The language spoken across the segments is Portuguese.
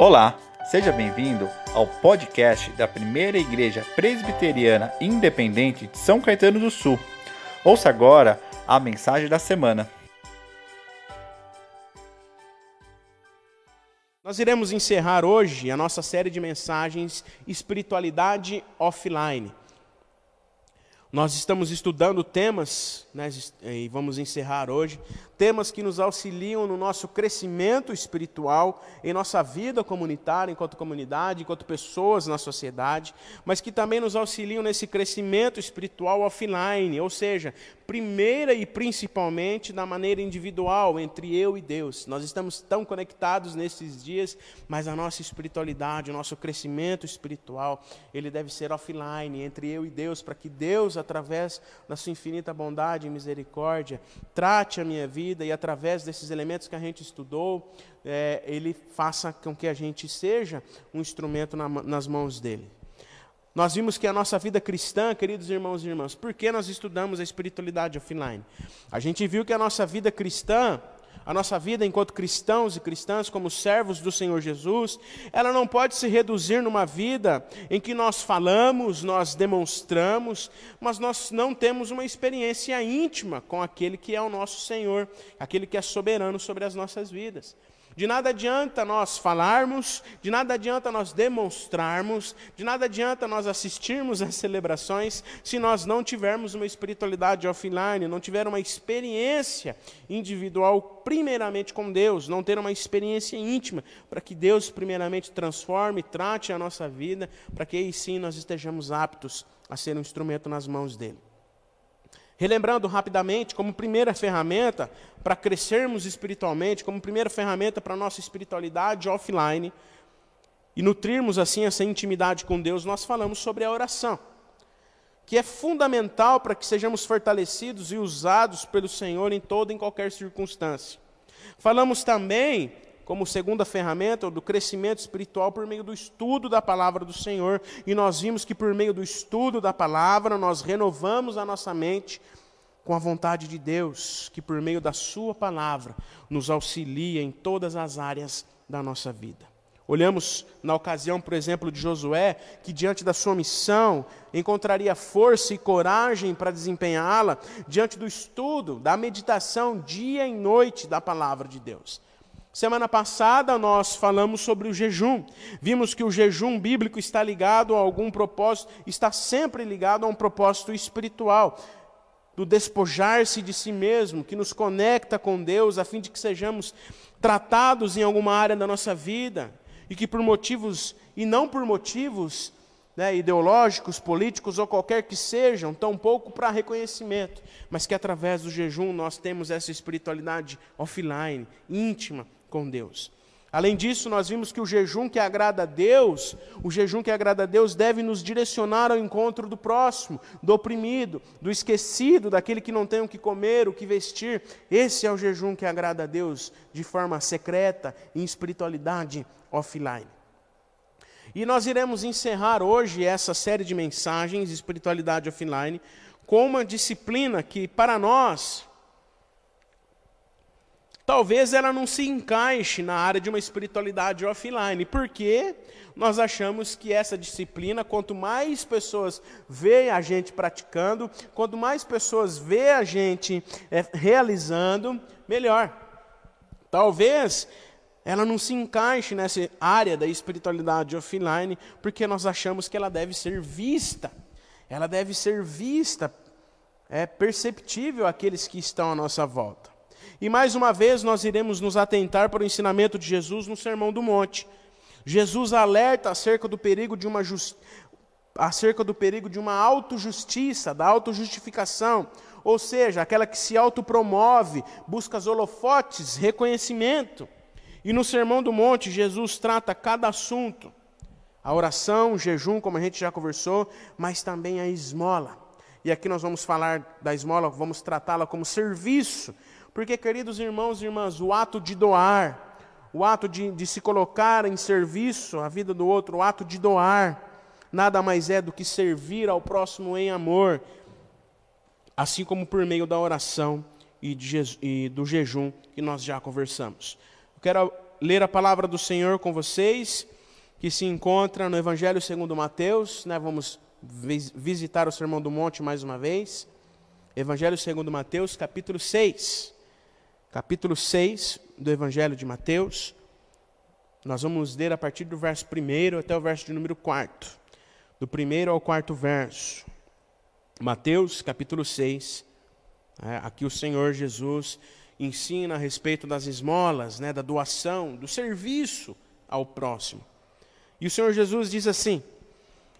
Olá, seja bem-vindo ao podcast da Primeira Igreja Presbiteriana Independente de São Caetano do Sul. Ouça agora a mensagem da semana. Nós iremos encerrar hoje a nossa série de mensagens Espiritualidade Offline. Nós estamos estudando temas, né, e vamos encerrar hoje, temas que nos auxiliam no nosso crescimento espiritual, em nossa vida comunitária, enquanto comunidade, enquanto pessoas na sociedade, mas que também nos auxiliam nesse crescimento espiritual offline, ou seja, primeira e principalmente da maneira individual, entre eu e Deus. Nós estamos tão conectados nesses dias, mas a nossa espiritualidade, o nosso crescimento espiritual, ele deve ser offline, entre eu e Deus, para que Deus, através da sua infinita bondade e misericórdia, trate a minha vida e através desses elementos que a gente estudou, é, ele faça com que a gente seja um instrumento na, nas mãos dele. Nós vimos que a nossa vida cristã, queridos irmãos e irmãs, por que nós estudamos a espiritualidade offline? A gente viu que a nossa vida cristã, a nossa vida enquanto cristãos e cristãs, como servos do Senhor Jesus, ela não pode se reduzir numa vida em que nós falamos, nós demonstramos, mas nós não temos uma experiência íntima com aquele que é o nosso Senhor, aquele que é soberano sobre as nossas vidas. De nada adianta nós falarmos, de nada adianta nós demonstrarmos, de nada adianta nós assistirmos às celebrações, se nós não tivermos uma espiritualidade offline, não tiver uma experiência individual, primeiramente com Deus, não ter uma experiência íntima, para que Deus, primeiramente, transforme, trate a nossa vida, para que aí sim nós estejamos aptos a ser um instrumento nas mãos dEle. Relembrando rapidamente, como primeira ferramenta para crescermos espiritualmente, como primeira ferramenta para nossa espiritualidade offline, e nutrirmos assim essa intimidade com Deus, nós falamos sobre a oração, que é fundamental para que sejamos fortalecidos e usados pelo Senhor em toda e em qualquer circunstância. Falamos também como segunda ferramenta do crescimento espiritual por meio do estudo da palavra do Senhor. E nós vimos que por meio do estudo da palavra nós renovamos a nossa mente com a vontade de Deus, que por meio da Sua palavra nos auxilia em todas as áreas da nossa vida. Olhamos na ocasião, por exemplo, de Josué, que diante da sua missão encontraria força e coragem para desempenhá-la, diante do estudo, da meditação dia e noite da palavra de Deus. Semana passada nós falamos sobre o jejum. Vimos que o jejum bíblico está ligado a algum propósito, está sempre ligado a um propósito espiritual, do despojar-se de si mesmo, que nos conecta com Deus, a fim de que sejamos tratados em alguma área da nossa vida e que por motivos e não por motivos né, ideológicos, políticos ou qualquer que sejam, tampouco para reconhecimento, mas que através do jejum nós temos essa espiritualidade offline, íntima, com Deus. Além disso, nós vimos que o jejum que agrada a Deus, o jejum que agrada a Deus deve nos direcionar ao encontro do próximo, do oprimido, do esquecido, daquele que não tem o que comer, o que vestir. Esse é o jejum que agrada a Deus de forma secreta, em espiritualidade offline. E nós iremos encerrar hoje essa série de mensagens, espiritualidade offline, com uma disciplina que para nós talvez ela não se encaixe na área de uma espiritualidade offline, porque nós achamos que essa disciplina, quanto mais pessoas veem a gente praticando, quanto mais pessoas veem a gente é, realizando, melhor. Talvez ela não se encaixe nessa área da espiritualidade offline, porque nós achamos que ela deve ser vista. Ela deve ser vista, é perceptível àqueles que estão à nossa volta. E mais uma vez nós iremos nos atentar para o ensinamento de Jesus no Sermão do Monte. Jesus alerta acerca do perigo de uma just... acerca do perigo de uma autojustiça, da autojustificação, ou seja, aquela que se autopromove, busca os holofotes, reconhecimento. E no Sermão do Monte, Jesus trata cada assunto. A oração, o jejum, como a gente já conversou, mas também a esmola. E aqui nós vamos falar da esmola, vamos tratá-la como serviço porque, queridos irmãos e irmãs, o ato de doar, o ato de, de se colocar em serviço à vida do outro, o ato de doar, nada mais é do que servir ao próximo em amor, assim como por meio da oração e, de, e do jejum que nós já conversamos. Eu quero ler a palavra do Senhor com vocês, que se encontra no Evangelho segundo Mateus, né? Vamos visitar o Sermão do Monte mais uma vez. Evangelho segundo Mateus, capítulo 6. Capítulo 6 do Evangelho de Mateus. Nós vamos ler a partir do verso 1 até o verso de número 4. Do primeiro ao quarto verso. Mateus, capítulo 6. É, aqui o Senhor Jesus ensina a respeito das esmolas, né, da doação, do serviço ao próximo. E o Senhor Jesus diz assim: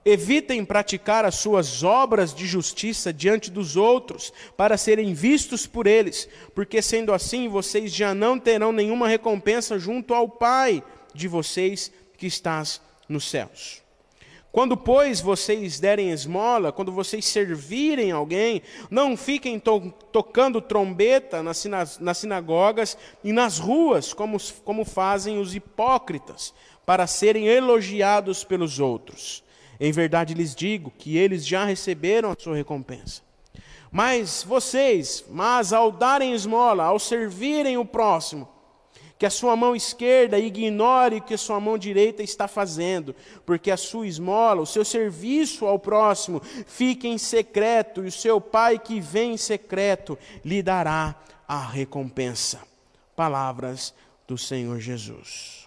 Evitem praticar as suas obras de justiça diante dos outros, para serem vistos por eles, porque sendo assim vocês já não terão nenhuma recompensa junto ao Pai de vocês que estás nos céus. Quando, pois, vocês derem esmola, quando vocês servirem alguém, não fiquem to tocando trombeta nas, nas, sinagogas e nas ruas, como, como fazem os hipócritas, para serem elogiados pelos outros. Em verdade lhes digo que eles já receberam a sua recompensa. Mas vocês, mas ao darem esmola, ao servirem o próximo, que a sua mão esquerda ignore o que a sua mão direita está fazendo, porque a sua esmola, o seu serviço ao próximo, fique em secreto, e o seu Pai que vem em secreto lhe dará a recompensa. Palavras do Senhor Jesus.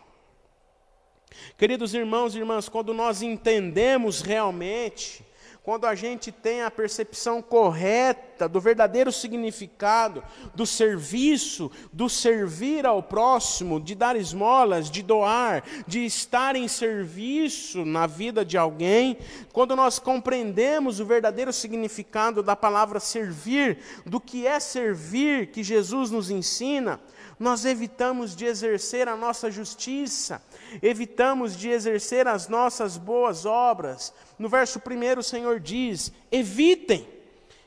Queridos irmãos e irmãs, quando nós entendemos realmente quando a gente tem a percepção correta do verdadeiro significado do serviço, do servir ao próximo, de dar esmolas, de doar, de estar em serviço na vida de alguém, quando nós compreendemos o verdadeiro significado da palavra servir, do que é servir que Jesus nos ensina, nós evitamos de exercer a nossa justiça, evitamos de exercer as nossas boas obras. No verso 1 o Senhor diz: evitem,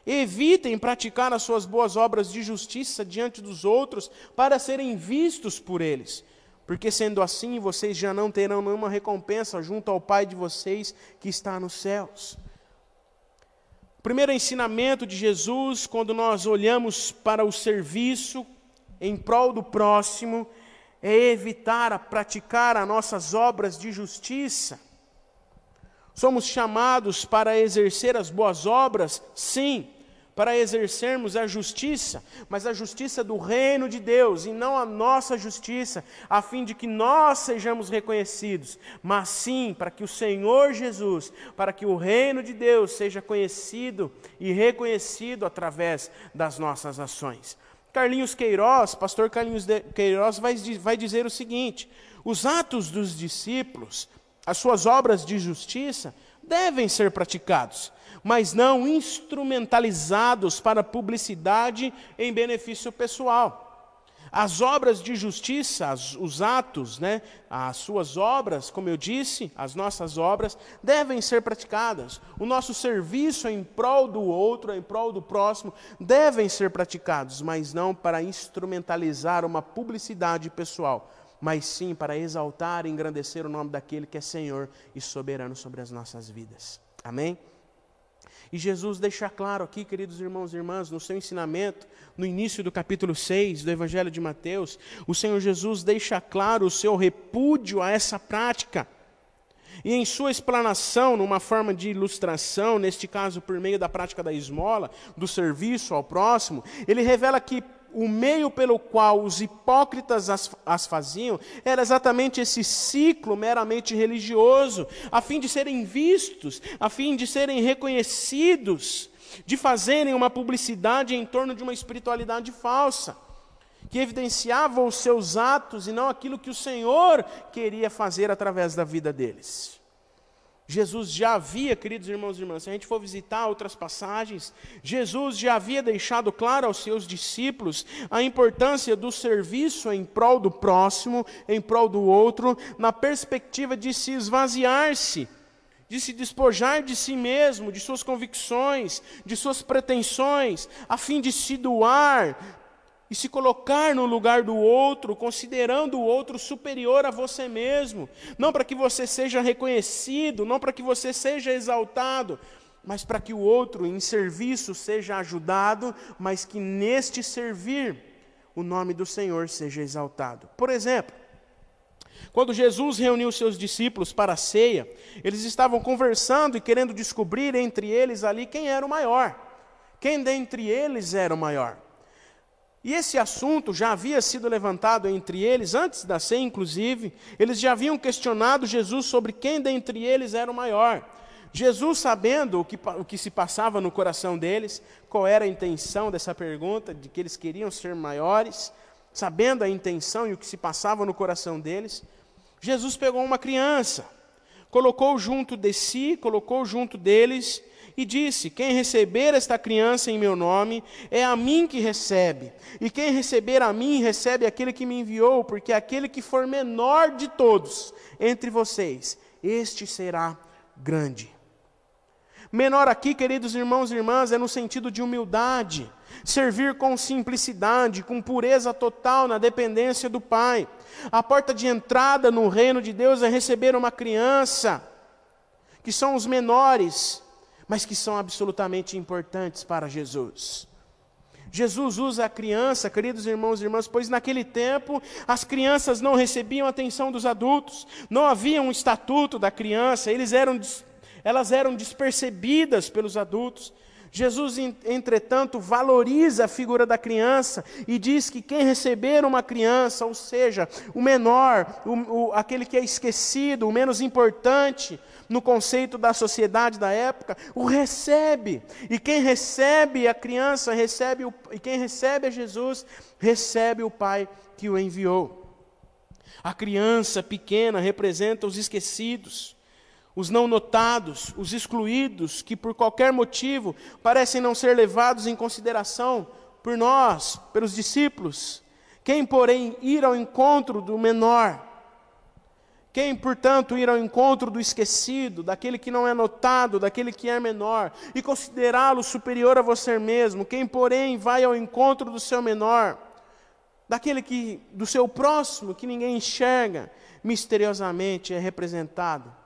evitem praticar as suas boas obras de justiça diante dos outros para serem vistos por eles. Porque sendo assim, vocês já não terão nenhuma recompensa junto ao Pai de vocês que está nos céus. O primeiro ensinamento de Jesus, quando nós olhamos para o serviço, em prol do próximo é evitar a praticar as nossas obras de justiça. Somos chamados para exercer as boas obras, sim, para exercermos a justiça, mas a justiça do reino de Deus e não a nossa justiça, a fim de que nós sejamos reconhecidos, mas sim para que o Senhor Jesus, para que o reino de Deus seja conhecido e reconhecido através das nossas ações. Carlinhos Queiroz, pastor Carlinhos Queiroz, vai, vai dizer o seguinte: os atos dos discípulos, as suas obras de justiça, devem ser praticados, mas não instrumentalizados para publicidade em benefício pessoal. As obras de justiça, as, os atos, né, as suas obras, como eu disse, as nossas obras, devem ser praticadas. O nosso serviço em prol do outro, em prol do próximo, devem ser praticados, mas não para instrumentalizar uma publicidade pessoal, mas sim para exaltar e engrandecer o nome daquele que é Senhor e soberano sobre as nossas vidas. Amém? E Jesus deixa claro aqui, queridos irmãos e irmãs, no seu ensinamento, no início do capítulo 6 do Evangelho de Mateus, o Senhor Jesus deixa claro o seu repúdio a essa prática. E em sua explanação, numa forma de ilustração, neste caso por meio da prática da esmola, do serviço ao próximo, ele revela que o meio pelo qual os hipócritas as, as, faziam era exatamente esse ciclo meramente religioso, a fim de serem vistos, a fim de serem reconhecidos, de fazerem uma publicidade em torno de uma espiritualidade falsa, que evidenciava os seus atos e não aquilo que o Senhor queria fazer através da vida deles. Jesus já havia, queridos irmãos e irmãs, se a gente for visitar outras passagens, Jesus já havia deixado claro aos seus discípulos a importância do serviço em prol do próximo, em prol do outro, na perspectiva de se esvaziar-se, de se despojar de si mesmo, de suas convicções, de suas pretensões, a fim de se doar e se colocar no lugar do outro, considerando o outro superior a você mesmo, não para que você seja reconhecido, não para que você seja exaltado, mas para que o outro em serviço seja ajudado, mas que neste servir o nome do Senhor seja exaltado. Por exemplo, Quando Jesus reuniu seus discípulos para a ceia, eles estavam conversando e querendo descobrir entre eles ali quem era o maior. Quem dentre eles era o maior? E esse assunto já havia sido levantado entre eles, antes da ceia, inclusive. Eles já haviam questionado Jesus sobre quem dentre eles era o maior. Jesus, sabendo o que, o que se passava no coração deles, qual era a intenção dessa pergunta, de que eles queriam ser maiores, sabendo a intenção e o que se passava no coração deles, Jesus pegou uma criança, colocou junto de si, colocou junto deles e disse: Quem receber esta criança em meu nome, é a mim que recebe. E quem receber a mim, recebe aquele que me enviou, porque aquele que for menor de todos entre vocês, este será grande. Menor aqui, queridos irmãos e irmãs, é no sentido de humildade, servir com simplicidade, com pureza total na dependência do Pai. A porta de entrada no reino de Deus é receber uma criança, que são os menores, mas que são absolutamente importantes para Jesus. Jesus usa a criança, queridos irmãos e irmãs, pois naquele tempo as crianças não recebiam atenção dos adultos, não havia um estatuto da criança, eles eram, elas eram despercebidas pelos adultos. Jesus, entretanto, valoriza a figura da criança e diz que quem receber uma criança, ou seja, o menor, o, o, aquele que é esquecido, o menos importante no conceito da sociedade da época, o recebe. E quem recebe a criança, recebe o, e quem recebe a Jesus, recebe o Pai que o enviou. A criança pequena representa os esquecidos os não notados, os excluídos, que por qualquer motivo parecem não ser levados em consideração por nós, pelos discípulos. Quem, porém, ir ao encontro do menor, quem, portanto, ir ao encontro do esquecido, daquele que não é notado, daquele que é menor, e considerá-lo superior a você mesmo, quem, porém, vai ao encontro do seu menor, daquele que, do seu próximo, que ninguém enxerga, misteriosamente é representado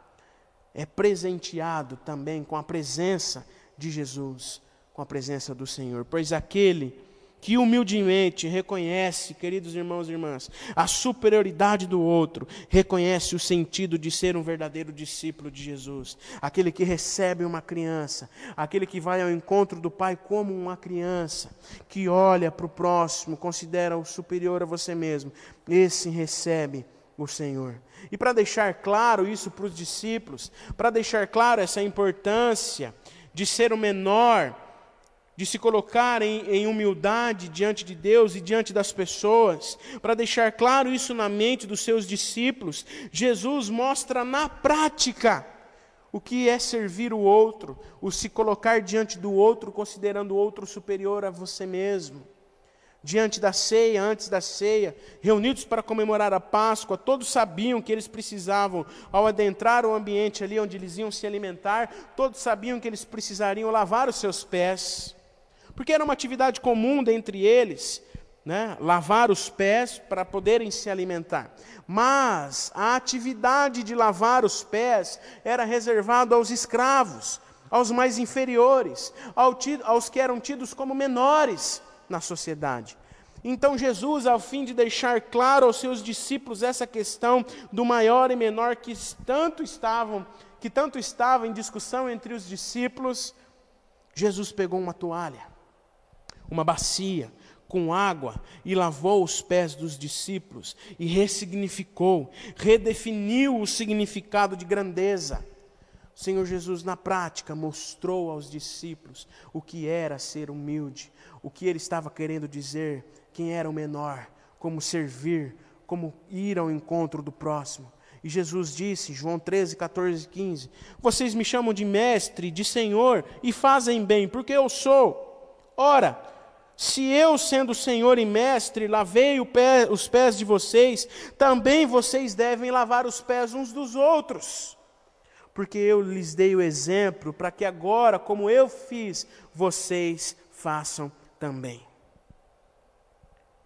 é presenteado também com a presença de Jesus, com a presença do Senhor. Pois aquele que humildemente reconhece, queridos irmãos e irmãs, a superioridade do outro, reconhece o sentido de ser um verdadeiro discípulo de Jesus, aquele que recebe uma criança, aquele que vai ao encontro do Pai como uma criança, que olha para o próximo, considera o superior a você mesmo, esse recebe o Senhor. E para deixar claro isso para os discípulos, para deixar claro essa importância de ser o menor, de se colocar em, em, humildade diante de Deus e diante das pessoas, para deixar claro isso na mente dos seus discípulos, Jesus mostra na prática o que é servir o outro, o se colocar diante do outro, considerando o outro superior a você mesmo diante da ceia, antes da ceia, reunidos para comemorar a Páscoa, todos sabiam que eles precisavam, ao adentrar o ambiente ali onde eles iam se alimentar, todos sabiam que eles precisariam lavar os seus pés, porque era uma atividade comum dentre eles, né, lavar os pés para poderem se alimentar. Mas a atividade de lavar os pés era reservada aos escravos, aos mais inferiores, aos que eram tidos como menores na sociedade. Então Jesus, ao fim de deixar claro aos seus discípulos essa questão do maior e menor que tanto estavam, que tanto estava em discussão entre os discípulos, Jesus pegou uma toalha, uma bacia com água e lavou os pés dos discípulos e ressignificou, redefiniu o significado de grandeza. O Senhor Jesus, na prática, mostrou aos discípulos o que era ser humilde, o que ele estava querendo dizer, quem era o menor, como servir, como ir ao encontro do próximo. E Jesus disse, João 13, 14 15: Vocês me chamam de mestre, de senhor, e fazem bem, porque eu sou. Ora, se eu, sendo senhor e mestre, lavei pé, os pés de vocês, também vocês devem lavar os pés uns dos outros porque eu lhes dei o exemplo para que agora, como eu fiz, vocês façam também.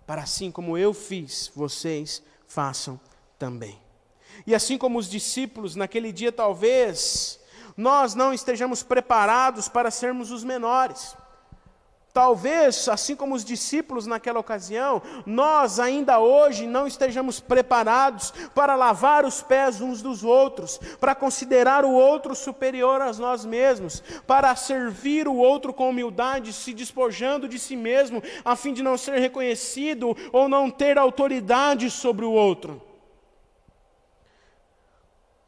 Para assim como eu fiz, vocês façam também. E assim como os discípulos naquele dia, talvez nós não estejamos preparados para sermos os menores. Talvez, assim como os discípulos naquela ocasião, nós ainda hoje não estejamos preparados para lavar os pés uns dos outros, para considerar o outro superior a nós mesmos, para servir o outro com humildade, se despojando de si mesmo, a fim de não ser reconhecido ou não ter autoridade sobre o outro.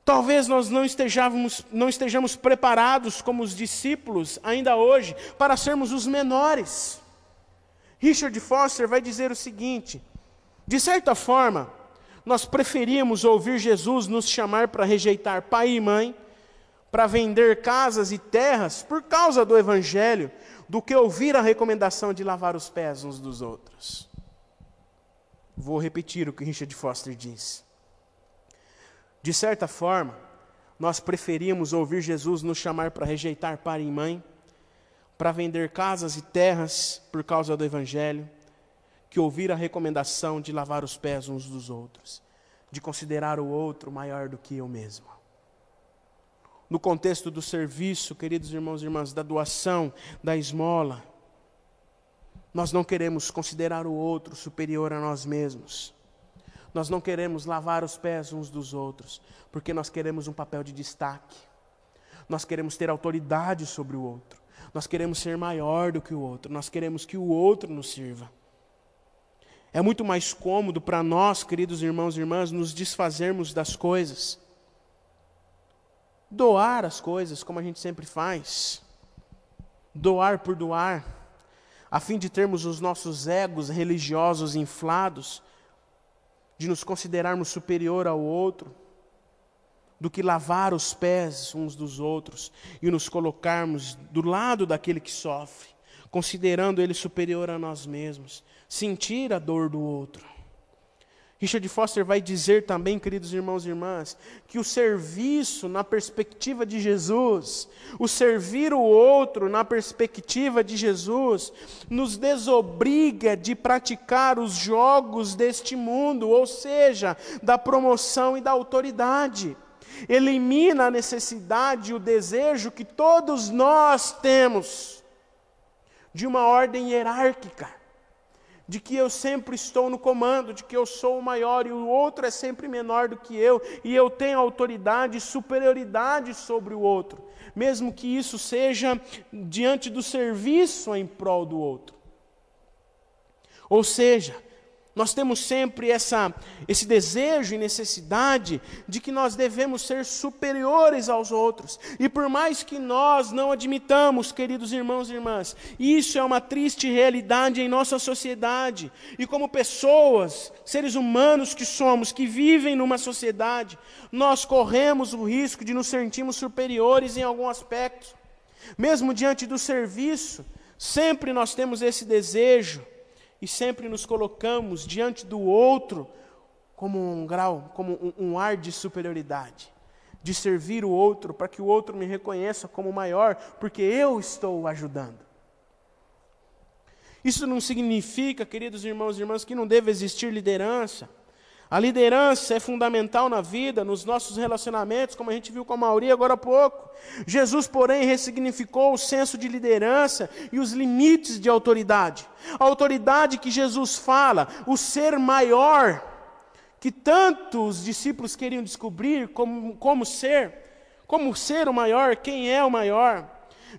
Talvez nós não estejamos, não estejamos preparados como os discípulos ainda hoje para sermos os menores. Richard Foster vai dizer o seguinte: de certa forma, nós preferimos ouvir Jesus nos chamar para rejeitar pai e mãe, para vender casas e terras por causa do Evangelho, do que ouvir a recomendação de lavar os pés uns dos outros. Vou repetir o que Richard Foster disse. De certa forma, nós preferimos ouvir Jesus nos chamar para rejeitar pai e mãe, para vender casas e terras por causa do Evangelho, que ouvir a recomendação de lavar os pés uns dos outros, de considerar o outro maior do que eu mesmo. No contexto do serviço, queridos irmãos e irmãs, da doação, da esmola, nós não queremos considerar o outro superior a nós mesmos. Nós não queremos lavar os pés uns dos outros, porque nós queremos um papel de destaque. Nós queremos ter autoridade sobre o outro. Nós queremos ser maior do que o outro. Nós queremos que o outro nos sirva. É muito mais cômodo para nós, queridos irmãos e irmãs, nos desfazermos das coisas. Doar as coisas, como a gente sempre faz. Doar por doar, a fim de termos os nossos egos religiosos inflados de nos considerarmos superior ao outro, do que lavar os pés uns dos outros e nos colocarmos do lado daquele que sofre, considerando ele superior a nós mesmos, sentir a dor do outro. Richard Foster vai dizer também, queridos irmãos e irmãs, que o serviço na perspectiva de Jesus, o servir o outro na perspectiva de Jesus, nos desobriga de praticar os jogos deste mundo, ou seja, da promoção e da autoridade. Elimina a necessidade e o desejo que todos nós temos de uma ordem hierárquica de que eu sempre estou no comando, de que eu sou o maior e o outro é sempre menor do que eu, e eu tenho autoridade e superioridade sobre o outro, mesmo que isso seja diante do serviço em prol do outro. Ou seja, nós temos sempre essa, esse desejo e necessidade de que nós devemos ser superiores aos outros. E por mais que nós não admitamos, queridos irmãos e irmãs, isso é uma triste realidade em nossa sociedade. E como pessoas, seres humanos que somos, que vivem numa sociedade, nós corremos o risco de nos sentirmos superiores em algum aspecto. Mesmo diante do serviço, sempre nós temos esse desejo e sempre nos colocamos diante do outro como um grau, como um, um ar de superioridade, de servir o outro para que o outro me reconheça como maior, porque eu estou ajudando. Isso não significa, queridos irmãos e irmãs, que não deve existir liderança. A liderança é fundamental na vida, nos nossos relacionamentos, como a gente viu com a Mauri agora há pouco. Jesus, porém, ressignificou o senso de liderança e os limites de autoridade. A autoridade que Jesus fala, o ser maior, que tantos discípulos queriam descobrir como, como ser, como ser o maior, quem é o maior.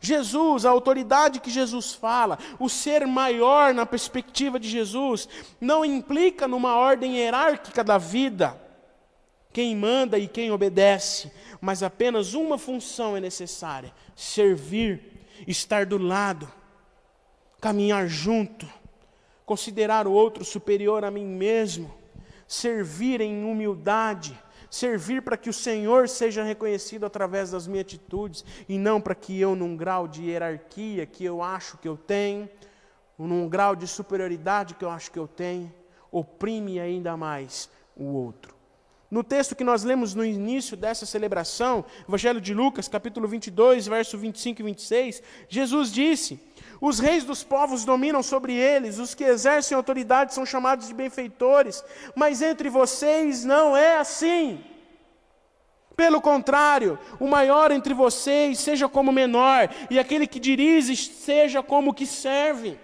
Jesus, a autoridade que Jesus fala, o ser maior na perspectiva de Jesus, não implica numa ordem hierárquica da vida, quem manda e quem obedece, mas apenas uma função é necessária: servir, estar do lado, caminhar junto, considerar o outro superior a mim mesmo, servir em humildade servir para que o Senhor seja reconhecido através das minhas atitudes e não para que eu, num grau de hierarquia que eu acho que eu tenho, num grau de superioridade que eu acho que eu tenho, oprime ainda mais o outro. No texto que nós lemos no início dessa celebração, Evangelho de Lucas, capítulo 22, verso 25 e 26, Jesus disse: Os reis dos povos dominam sobre eles, os que exercem autoridade são chamados de benfeitores, mas entre vocês não é assim. Pelo contrário, o maior entre vocês seja como o menor, e aquele que dirige seja como o que serve.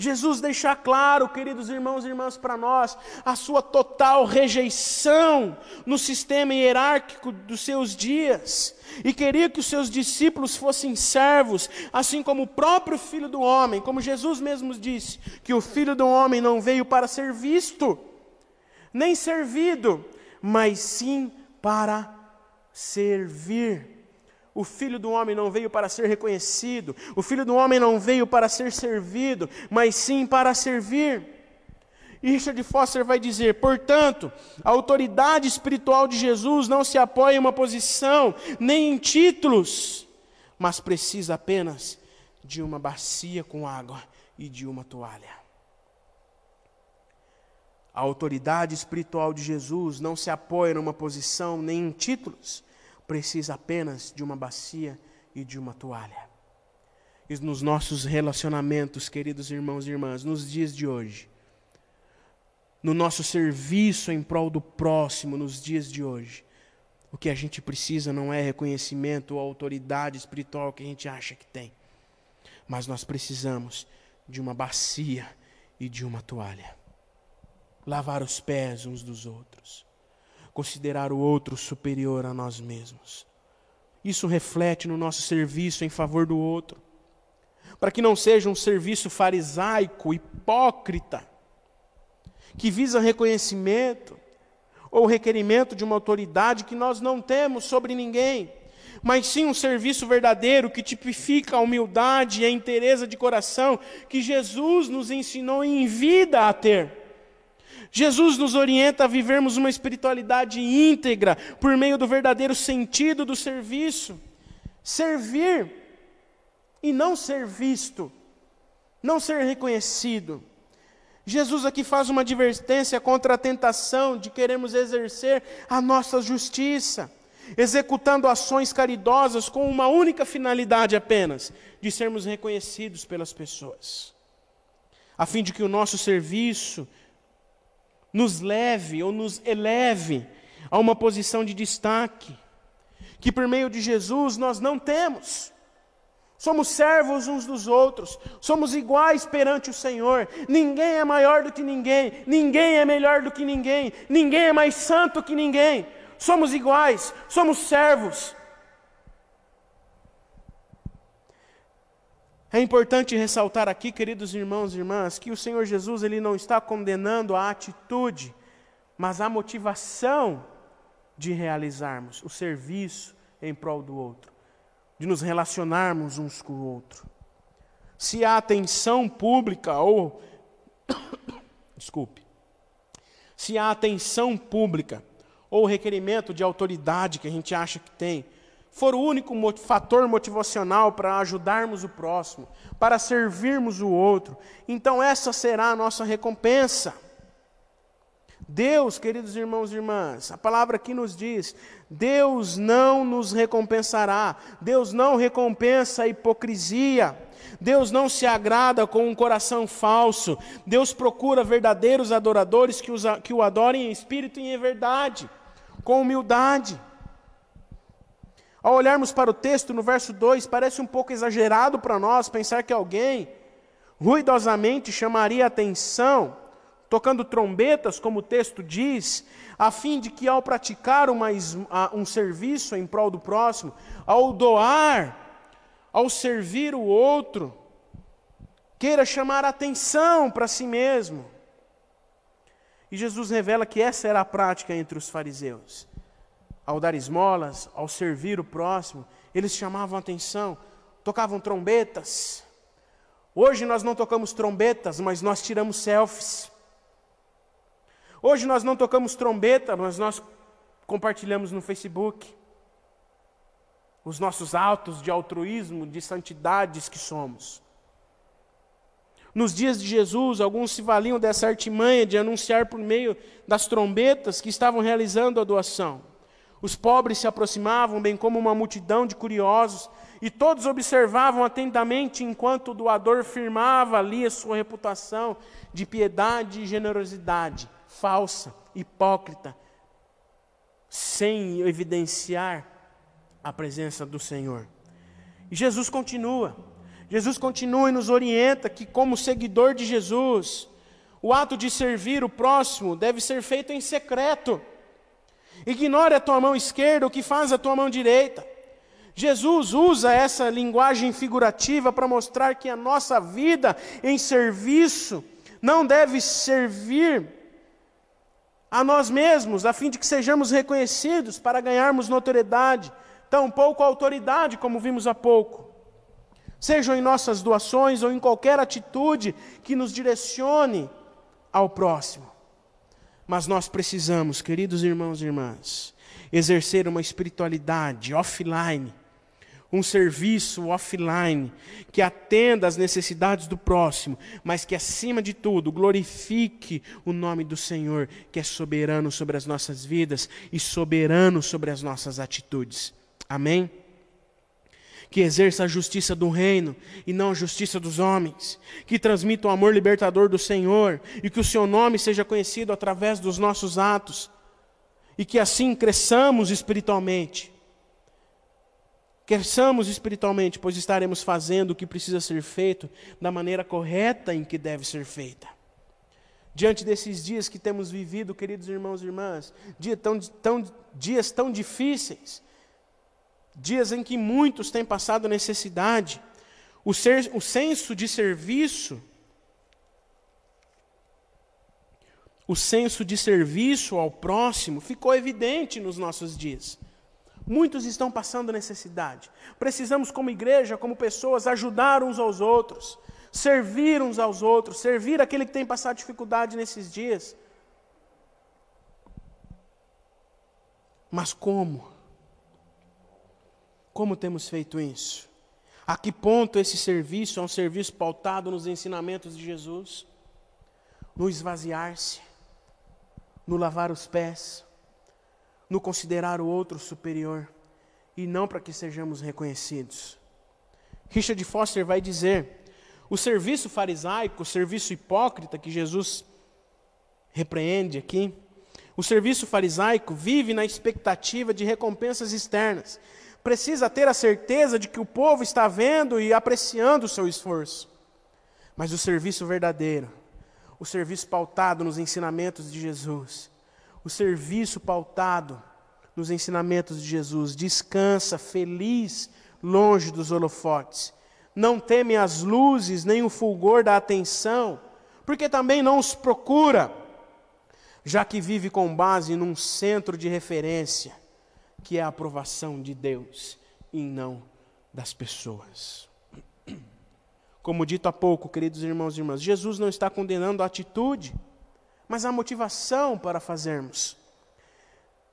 Jesus deixa claro, queridos irmãos e irmãs, para nós, a sua total rejeição no sistema hierárquico dos seus dias, e queria que os seus discípulos fossem servos, assim como o próprio Filho do Homem, como Jesus mesmo disse, que o Filho do Homem não veio para ser visto, nem servido, mas sim para servir o filho do homem não veio para ser reconhecido, o filho do homem não veio para ser servido, mas sim para servir. Richard Foster vai dizer: portanto, a autoridade espiritual de Jesus não se apoia em uma posição, nem em títulos, mas precisa apenas de uma bacia com água e de uma toalha. A autoridade espiritual de Jesus não se apoia numa posição nem em títulos, precisa apenas de uma bacia e de uma toalha. E nos nossos relacionamentos, queridos irmãos e irmãs, nos dias de hoje, no nosso serviço em prol do próximo, nos dias de hoje, o que a gente precisa não é reconhecimento ou autoridade espiritual que a gente acha que tem, mas nós precisamos de uma bacia e de uma toalha. Lavar os pés uns dos outros considerar o outro superior a nós mesmos. Isso reflete no nosso serviço em favor do outro, para que não seja um serviço farisaico, hipócrita, que visa reconhecimento ou requerimento de uma autoridade que nós não temos sobre ninguém, mas sim um serviço verdadeiro que tipifica a humildade e a inteireza de coração que Jesus nos ensinou em vida a ter. Jesus nos orienta a vivermos uma espiritualidade íntegra por meio do verdadeiro sentido do serviço. Servir e não ser visto, não ser reconhecido. Jesus aqui faz uma advertência contra a tentação de queremos exercer a nossa justiça, executando ações caridosas com uma única finalidade apenas, de sermos reconhecidos pelas pessoas, a fim de que o nosso serviço nos leve ou nos eleve a uma posição de destaque, que por meio de Jesus nós não temos. Somos servos uns dos outros, somos iguais perante o Senhor. Ninguém é maior do que ninguém, ninguém é melhor do que ninguém, ninguém é mais santo que ninguém. Somos iguais, somos servos. É importante ressaltar aqui, queridos irmãos e irmãs, que o Senhor Jesus ele não está condenando a atitude, mas a motivação de realizarmos o serviço em prol do outro, de nos relacionarmos uns com o outro. Se há atenção pública ou desculpe, se há atenção pública ou requerimento de autoridade que a gente acha que tem, for o único fator motivacional para ajudarmos o próximo, para servirmos o outro, então essa será a nossa recompensa. Deus, queridos irmãos e irmãs, a palavra aqui nos diz: Deus não nos recompensará, Deus não recompensa a hipocrisia, Deus não se agrada com um coração falso, Deus procura verdadeiros adoradores que, que o adorem em espírito e em verdade, com humildade. Ao olharmos para o texto no verso 2, parece um pouco exagerado para nós pensar que alguém ruidosamente chamaria atenção, tocando trombetas, como o texto diz, a fim de que ao praticar uma, um serviço em prol do próximo, ao doar, ao servir o outro, queira chamar atenção para si mesmo. E Jesus revela que essa era a prática entre os fariseus ao dar esmolas, ao servir o próximo, eles chamavam atenção, tocavam trombetas. Hoje nós não tocamos trombetas, mas nós tiramos selfies. Hoje nós não tocamos trombeta, mas nós compartilhamos no Facebook os nossos atos de altruísmo, de santidades que somos. Nos dias de Jesus, alguns se valiam dessa artimanha de anunciar por meio das trombetas que estavam realizando a doação. Os pobres se aproximavam, bem como uma multidão de curiosos, e todos observavam atentamente enquanto o doador firmava ali a sua reputação de piedade e generosidade, falsa, hipócrita, sem evidenciar a presença do Senhor. E Jesus continua. Jesus continua e nos orienta que, como seguidor de Jesus, o ato de servir o próximo deve ser feito em secreto. Ignore a tua mão esquerda o que faz a tua mão direita. Jesus usa essa linguagem figurativa para mostrar que a nossa vida em serviço não deve servir a nós mesmos, a fim de que sejamos reconhecidos para ganharmos notoriedade, tampouco autoridade, como vimos há pouco. Sejam em nossas doações ou em qualquer atitude que nos direcione ao próximo. Mas nós precisamos, queridos irmãos e irmãs, exercer uma espiritualidade offline, um serviço offline que atenda às necessidades do próximo, mas que acima de tudo glorifique o nome do Senhor, que é soberano sobre as nossas vidas e soberano sobre as nossas atitudes. Amém? Que exerça a justiça do reino e não a justiça dos homens, que transmita o amor libertador do Senhor e que o seu nome seja conhecido através dos nossos atos e que assim cresçamos espiritualmente. Cresçamos espiritualmente, pois estaremos fazendo o que precisa ser feito da maneira correta em que deve ser feita. Diante desses dias que temos vivido, queridos irmãos e irmãs, dia tão, tão, dias tão difíceis, dias em que muitos têm passado necessidade, o, ser, o senso de serviço, o senso de serviço ao próximo ficou evidente nos nossos dias. Muitos estão passando necessidade. Precisamos, como igreja, como pessoas, ajudar uns aos outros, servir uns aos outros, servir aquele que tem passado dificuldade nesses dias. Mas como? Como temos feito isso? A que ponto esse serviço é um serviço pautado nos ensinamentos de Jesus? No esvaziar-se, no lavar os pés, no considerar o outro superior, e não para que sejamos reconhecidos. Richard Foster vai dizer: o serviço farisaico, o serviço hipócrita que Jesus repreende aqui, o serviço farisaico vive na expectativa de recompensas externas, precisa ter a certeza de que o povo está vendo e apreciando o seu esforço. Mas o serviço verdadeiro, o serviço pautado nos ensinamentos de Jesus, o serviço pautado nos ensinamentos de Jesus, descansa feliz longe dos holofotes, não teme as luzes nem o fulgor da atenção, porque também não os procura, já que vive com base num centro de referência que é a aprovação de Deus e não das pessoas. Como dito há pouco, queridos irmãos e irmãs, Jesus não está condenando a atitude, mas a motivação para fazermos.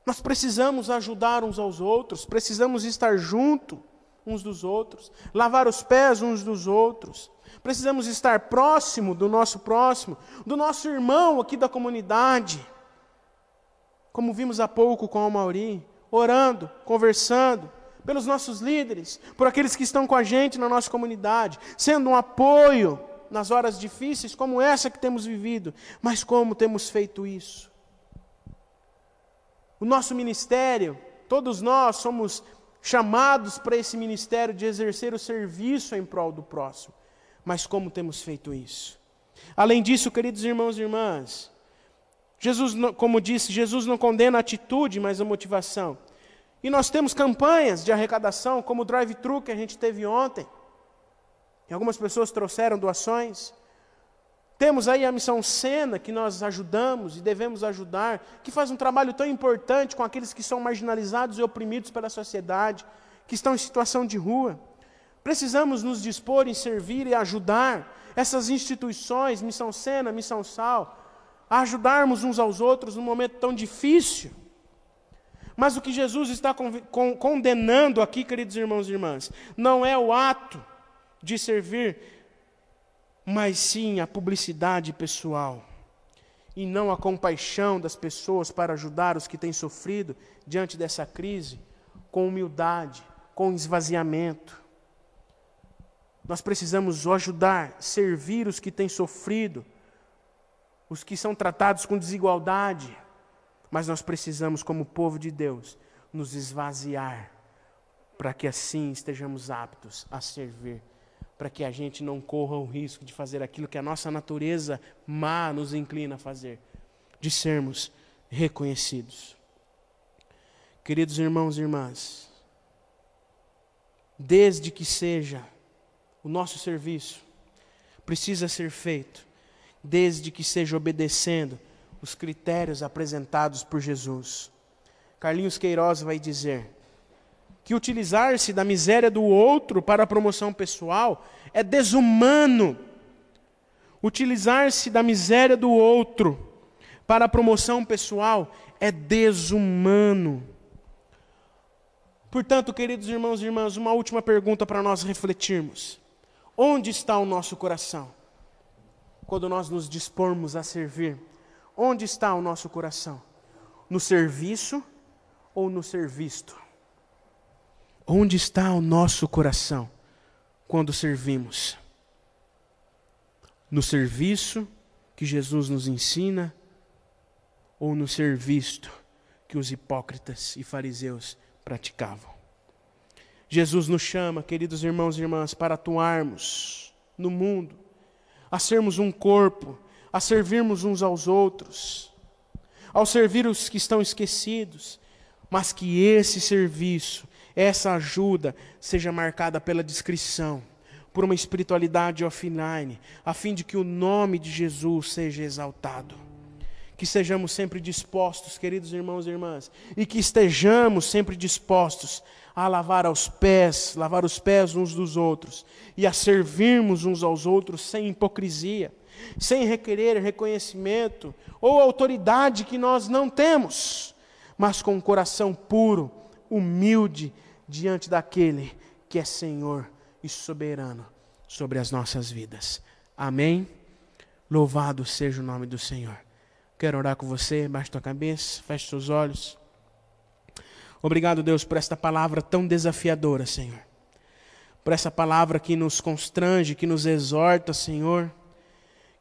Nós precisamos ajudar uns aos outros, precisamos estar junto uns dos outros, lavar os pés uns dos outros. Precisamos estar próximo do nosso próximo, do nosso irmão aqui da comunidade. Como vimos há pouco com o Mauri, orando, conversando, pelos nossos líderes, por aqueles que estão com a gente na nossa comunidade, sendo um apoio nas horas difíceis como essa que temos vivido. Mas como temos feito isso? O nosso ministério, todos nós somos chamados para esse ministério de exercer o serviço em prol do próximo. Mas como temos feito isso? Além disso, queridos irmãos e irmãs, Jesus, como disse, Jesus não condena a atitude, mas a motivação. E nós temos campanhas de arrecadação, como o drive-thru que a gente teve ontem. E algumas pessoas trouxeram doações. Temos aí a missão Sena, que nós ajudamos e devemos ajudar, que faz um trabalho tão importante com aqueles que são marginalizados e oprimidos pela sociedade, que estão em situação de rua. Precisamos nos dispor em servir e ajudar essas instituições, Missão Sena, Missão Sal, a ajudarmos uns aos outros num momento tão difícil. Mas o que Jesus está condenando aqui, queridos irmãos e irmãs, não é o ato de servir, mas sim a publicidade pessoal. E não a compaixão das pessoas para ajudar os que têm sofrido diante dessa crise, com humildade, com esvaziamento. Nós precisamos ajudar, servir os que têm sofrido os que são tratados com desigualdade, Mas nós precisamos, como povo de Deus, nos esvaziar para que assim estejamos aptos a servir, para que a gente não corra o risco de fazer aquilo que a nossa natureza má nos inclina a fazer, de sermos reconhecidos. Queridos irmãos e irmãs, desde que seja o nosso serviço, precisa ser feito, desde que seja obedecendo os critérios apresentados por Jesus. Carlinhos Queiroz vai dizer que utilizar-se da miséria do outro para a promoção pessoal é desumano. Utilizar-se da miséria do outro para a promoção pessoal é desumano. Portanto, queridos irmãos e irmãs, uma última pergunta para nós refletirmos: onde está o nosso coração? Quando nós nos dispormos a servir, onde está o nosso coração? No serviço ou no ser visto? Onde está o nosso coração quando servimos? No serviço que Jesus nos ensina ou no ser visto que os hipócritas e fariseus praticavam. Jesus nos chama, queridos irmãos e irmãs, para atuarmos no mundo, a sermos um corpo, a servirmos uns aos outros, ao servir os que estão esquecidos, mas que esse serviço, essa ajuda, seja marcada pela discrição, por uma espiritualidade offline, a fim de que o nome de Jesus seja exaltado que sejamos sempre dispostos, queridos irmãos e irmãs, e que estejamos sempre dispostos a lavar aos pés, lavar os pés uns dos outros e a servirmos uns aos outros sem hipocrisia, sem requerer reconhecimento ou autoridade que nós não temos, mas com um coração puro, humilde diante daquele que é Senhor e soberano sobre as nossas vidas. Amém. Louvado seja o nome do Senhor. Quero orar com você, baixe tua cabeça, feche seus olhos. Obrigado, Deus, por esta palavra tão desafiadora, Senhor. Por essa palavra que nos constrange, que nos exorta, Senhor.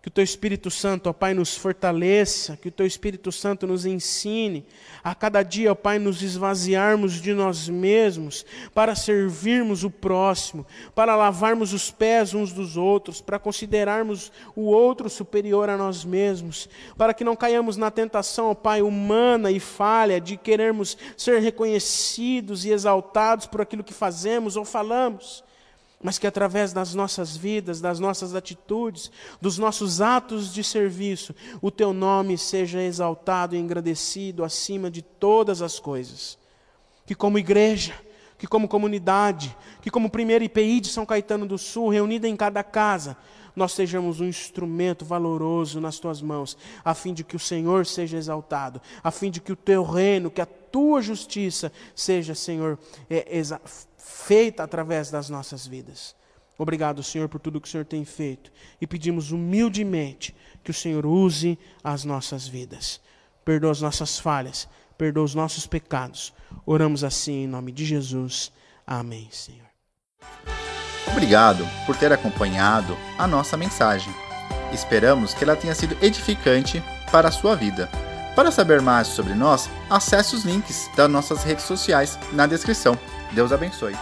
Que o Teu Espírito Santo, ó Pai, nos fortaleça, que o Teu Espírito Santo nos ensine a cada dia, ó Pai, nos esvaziarmos de nós mesmos para servirmos o próximo, para lavarmos os pés uns dos outros, para considerarmos o outro superior a nós mesmos, para que não caiamos na tentação, ó Pai, humana e falha de querermos ser reconhecidos e exaltados por aquilo que fazemos ou falamos mas que através das nossas vidas, das nossas atitudes, dos nossos atos de serviço, o teu nome seja exaltado e engrandecido acima de todas as coisas. Que como igreja, que como comunidade, que como primeira IPI de São Caetano do Sul, reunida em cada casa, nós sejamos um instrumento valoroso nas tuas mãos, a fim de que o Senhor seja exaltado, a fim de que o teu reino, que a tua justiça seja, Senhor, é, feita através das nossas vidas. Obrigado, Senhor, por tudo que o Senhor tem feito. E pedimos humildemente que o Senhor use as nossas vidas. Perdoa as nossas falhas, perdoa os nossos pecados. Oramos assim em nome de Jesus. Amém, Senhor. Obrigado por ter acompanhado a nossa mensagem. Esperamos que ela tenha sido edificante para a sua vida. Para saber mais sobre nós, acesse os links das nossas redes sociais na descrição. Deus abençoe.